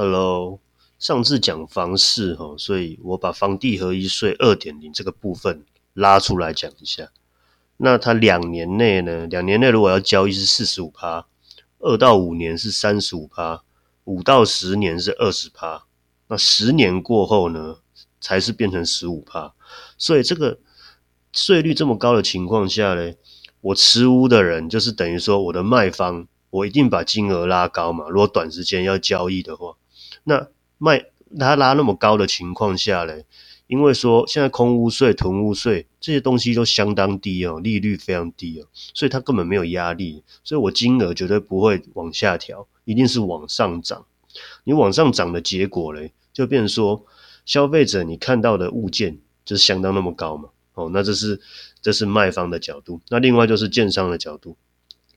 Hello，上次讲房市哈，所以我把房地合一税二点零这个部分拉出来讲一下。那它两年内呢，两年内如果要交易是四十五趴，二到五年是三十五趴，五到十年是二十趴，那十年过后呢，才是变成十五趴。所以这个税率这么高的情况下呢，我持屋的人就是等于说我的卖方，我一定把金额拉高嘛。如果短时间要交易的话。那卖它拉那么高的情况下嘞，因为说现在空屋税、囤屋税这些东西都相当低哦，利率非常低哦，所以它根本没有压力，所以我金额绝对不会往下调，一定是往上涨。你往上涨的结果嘞，就变成说消费者你看到的物件就是相当那么高嘛。哦，那这是这是卖方的角度，那另外就是建商的角度，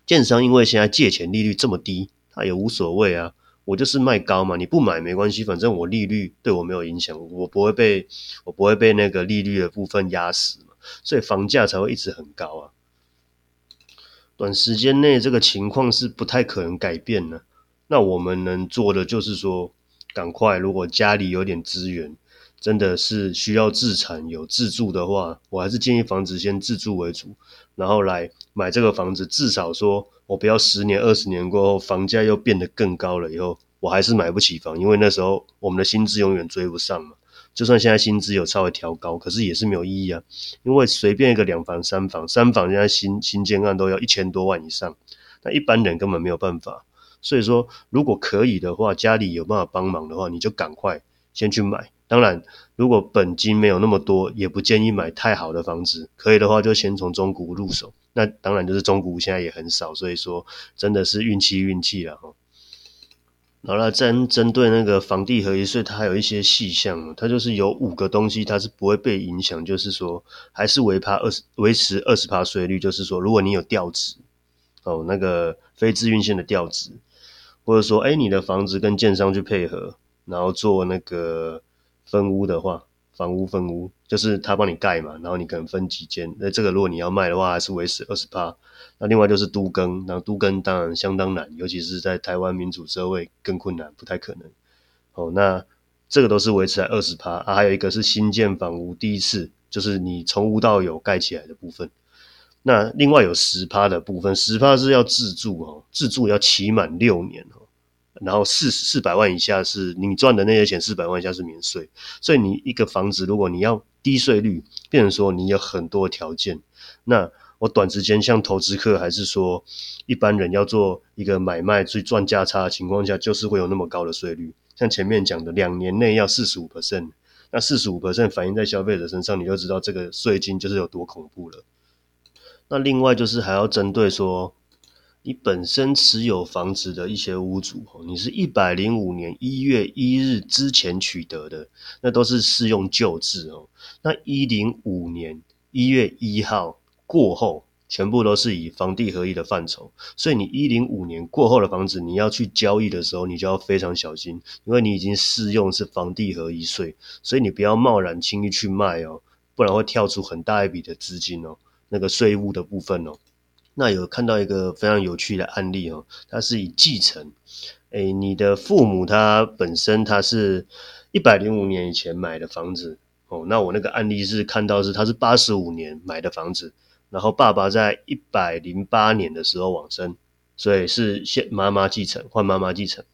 建商因为现在借钱利率这么低，他也无所谓啊。我就是卖高嘛，你不买没关系，反正我利率对我没有影响，我不会被我不会被那个利率的部分压死嘛，所以房价才会一直很高啊。短时间内这个情况是不太可能改变的，那我们能做的就是说，赶快，如果家里有点资源。真的是需要自产有自住的话，我还是建议房子先自住为主，然后来买这个房子。至少说我不要十年、二十年过后房价又变得更高了以后，我还是买不起房，因为那时候我们的薪资永远追不上嘛。就算现在薪资有稍微调高，可是也是没有意义啊，因为随便一个两房、三房、三房，现在新新建案都要一千多万以上，那一般人根本没有办法。所以说，如果可以的话，家里有办法帮忙的话，你就赶快先去买。当然，如果本金没有那么多，也不建议买太好的房子。可以的话，就先从中古入手。那当然就是中古现在也很少，所以说真的是运气运气了哈。好了，针针对那个房地合一税，它有一些细项，它就是有五个东西它是不会被影响，就是说还是维趴二十维持二十趴税率，就是说如果你有调值哦，那个非自运线的调值，或者说哎你的房子跟建商去配合，然后做那个。分屋的话，房屋分屋就是他帮你盖嘛，然后你可能分几间。那这个如果你要卖的话，还是维持二十趴。那另外就是都更，那都更当然相当难，尤其是在台湾民主社会更困难，不太可能。哦，那这个都是维持在二十趴啊。还有一个是新建房屋第一次，就是你从无到有盖起来的部分。那另外有十趴的部分，十趴是要自住哦，自住要期满六年哦。然后四四百万以下是你赚的那些钱，四百万以下是免税。所以你一个房子，如果你要低税率，变成说你有很多条件。那我短时间像投资客，还是说一般人要做一个买卖去赚价差的情况下，就是会有那么高的税率。像前面讲的，两年内要四十五 percent，那四十五 percent 反映在消费者身上，你就知道这个税金就是有多恐怖了。那另外就是还要针对说。你本身持有房子的一些屋主，你是一百零五年一月一日之前取得的，那都是适用旧制哦。那一零五年一月一号过后，全部都是以房地合一的范畴。所以你一零五年过后的房子，你要去交易的时候，你就要非常小心，因为你已经适用是房地合一税，所以你不要贸然轻易去卖哦，不然会跳出很大一笔的资金哦，那个税务的部分哦。那有看到一个非常有趣的案例哦，它是以继承，诶，你的父母他本身他是一百零五年以前买的房子哦，那我那个案例是看到是他是八十五年买的房子，然后爸爸在一百零八年的时候往生，所以是现妈妈继承换妈妈继承，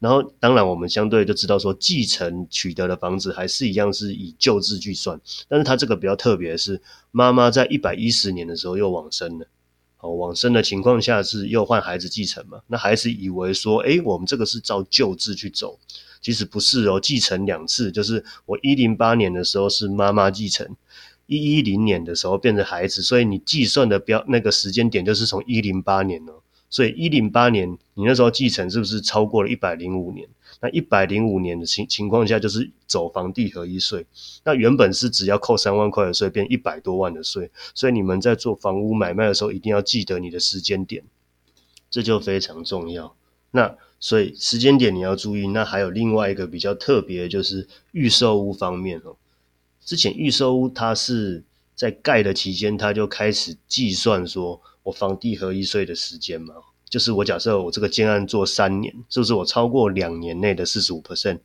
然后当然我们相对就知道说继承取得的房子还是一样是以旧制计算，但是他这个比较特别的是妈妈在一百一十年的时候又往生了。哦，往生的情况下是又换孩子继承嘛？那孩子以为说，诶，我们这个是照旧制去走，其实不是哦。继承两次，就是我一零八年的时候是妈妈继承，一一零年的时候变成孩子，所以你计算的标那个时间点就是从一零八年哦。所以一零八年你那时候继承是不是超过了一百零五年？那一百零五年的情情况下，就是走房地合一税。那原本是只要扣三万块的税，变一百多万的税。所以你们在做房屋买卖的时候，一定要记得你的时间点，这就非常重要。那所以时间点你要注意。那还有另外一个比较特别，就是预售屋方面哦。之前预售屋它是在盖的期间，它就开始计算说我房地合一税的时间嘛。就是我假设我这个建案做三年，是不是我超过两年内的四十五 percent？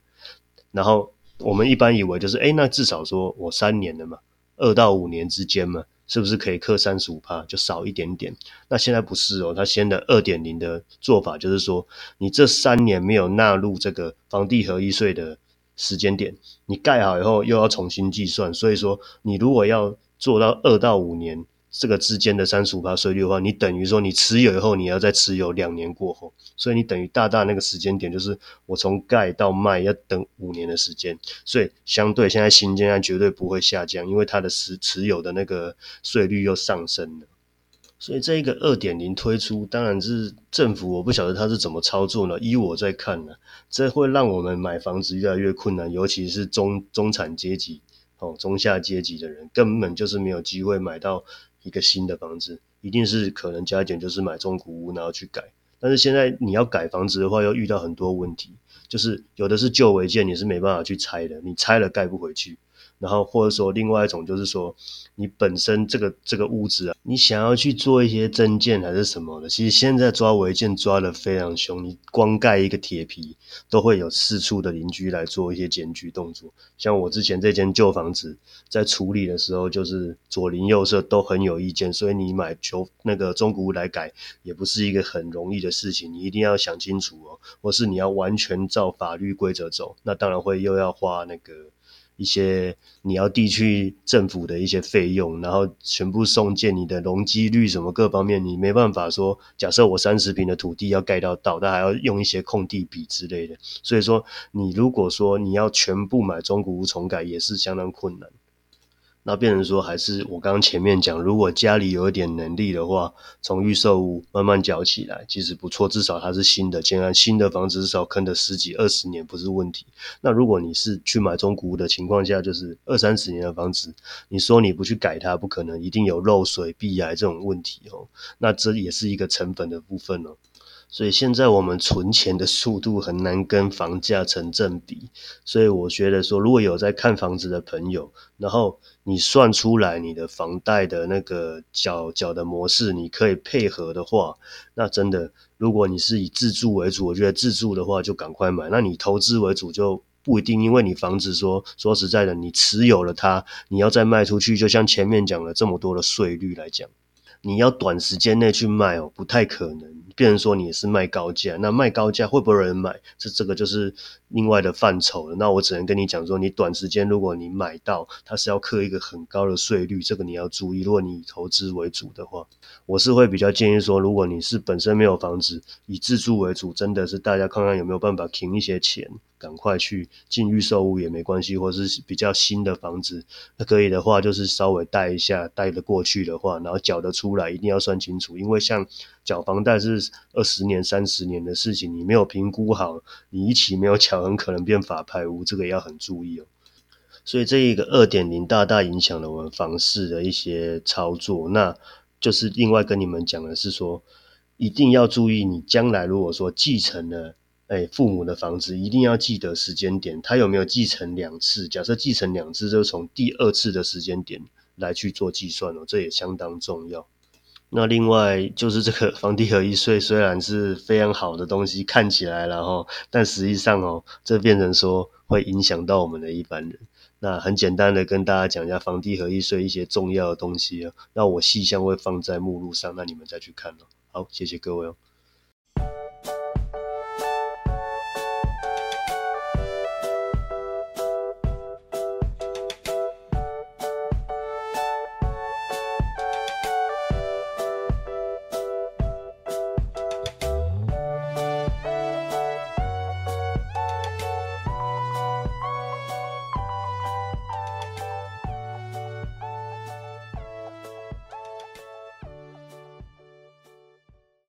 然后我们一般以为就是，哎，那至少说我三年了嘛，二到五年之间嘛，是不是可以克三十五趴，就少一点点？那现在不是哦，它现在二点零的做法就是说，你这三年没有纳入这个房地合一税的时间点，你盖好以后又要重新计算，所以说你如果要做到二到五年。这个之间的三十五税率的话，你等于说你持有以后，你要再持有两年过后，所以你等于大大那个时间点就是我从盖到卖要等五年的时间，所以相对现在新建案绝对不会下降，因为它的持持有的那个税率又上升了。所以这一个二点零推出，当然是政府我不晓得他是怎么操作呢？依我在看呢，这会让我们买房子越来越困难，尤其是中中产阶级哦中下阶级的人，根本就是没有机会买到。一个新的房子，一定是可能加减就是买中古屋，然后去改。但是现在你要改房子的话，又遇到很多问题，就是有的是旧违建，你是没办法去拆的，你拆了盖不回去。然后或者说另外一种就是说，你本身这个这个屋子啊，你想要去做一些增建还是什么的，其实现在抓违建抓的非常凶，你光盖一个铁皮都会有四处的邻居来做一些检举动作。像我之前这间旧房子在处理的时候，就是左邻右舍都很有意见，所以你买旧那个中古屋来改也不是一个很容易的事情，你一定要想清楚哦，或是你要完全照法律规则走，那当然会又要花那个。一些你要地区政府的一些费用，然后全部送建，你的容积率什么各方面，你没办法说，假设我三十平的土地要盖到道，但还要用一些空地比之类的，所以说你如果说你要全部买中古屋重改，也是相当困难。那变成说，还是我刚刚前面讲，如果家里有一点能力的话，从预售屋慢慢缴起来，其实不错。至少它是新的建安，新的房子至少坑的十几二十年不是问题。那如果你是去买中古屋的情况下，就是二三十年的房子，你说你不去改它，不可能，一定有漏水、壁癌这种问题哦。那这也是一个成本的部分哦。所以现在我们存钱的速度很难跟房价成正比，所以我觉得说，如果有在看房子的朋友，然后你算出来你的房贷的那个缴缴的模式，你可以配合的话，那真的，如果你是以自住为主，我觉得自住的话就赶快买。那你投资为主就不一定，因为你房子说说实在的，你持有了它，你要再卖出去，就像前面讲了这么多的税率来讲，你要短时间内去卖哦，不太可能。别人说你是卖高价，那卖高价会不会有人买？这这个就是另外的范畴了。那我只能跟你讲说，你短时间如果你买到，它是要刻一个很高的税率，这个你要注意。如果你以投资为主的话，我是会比较建议说，如果你是本身没有房子，以自住为主，真的是大家看看有没有办法停一些钱。赶快去进预售屋也没关系，或者是比较新的房子，那可以的话就是稍微贷一下，贷得过去的话，然后缴得出来，一定要算清楚，因为像缴房贷是二十年、三十年的事情，你没有评估好，你一起没有缴，很可能变法拍屋，这个也要很注意哦。所以这一个二点零大大影响了我们房市的一些操作，那就是另外跟你们讲的是说，一定要注意，你将来如果说继承了。哎，父母的房子一定要记得时间点，他有没有继承两次？假设继承两次，就从第二次的时间点来去做计算哦，这也相当重要。那另外就是这个房地合一税，虽然是非常好的东西，看起来然后，但实际上哦，这变成说会影响到我们的一般人。那很简单的跟大家讲一下房地合一税一些重要的东西哦，那我细项会放在目录上，那你们再去看哦。好，谢谢各位哦。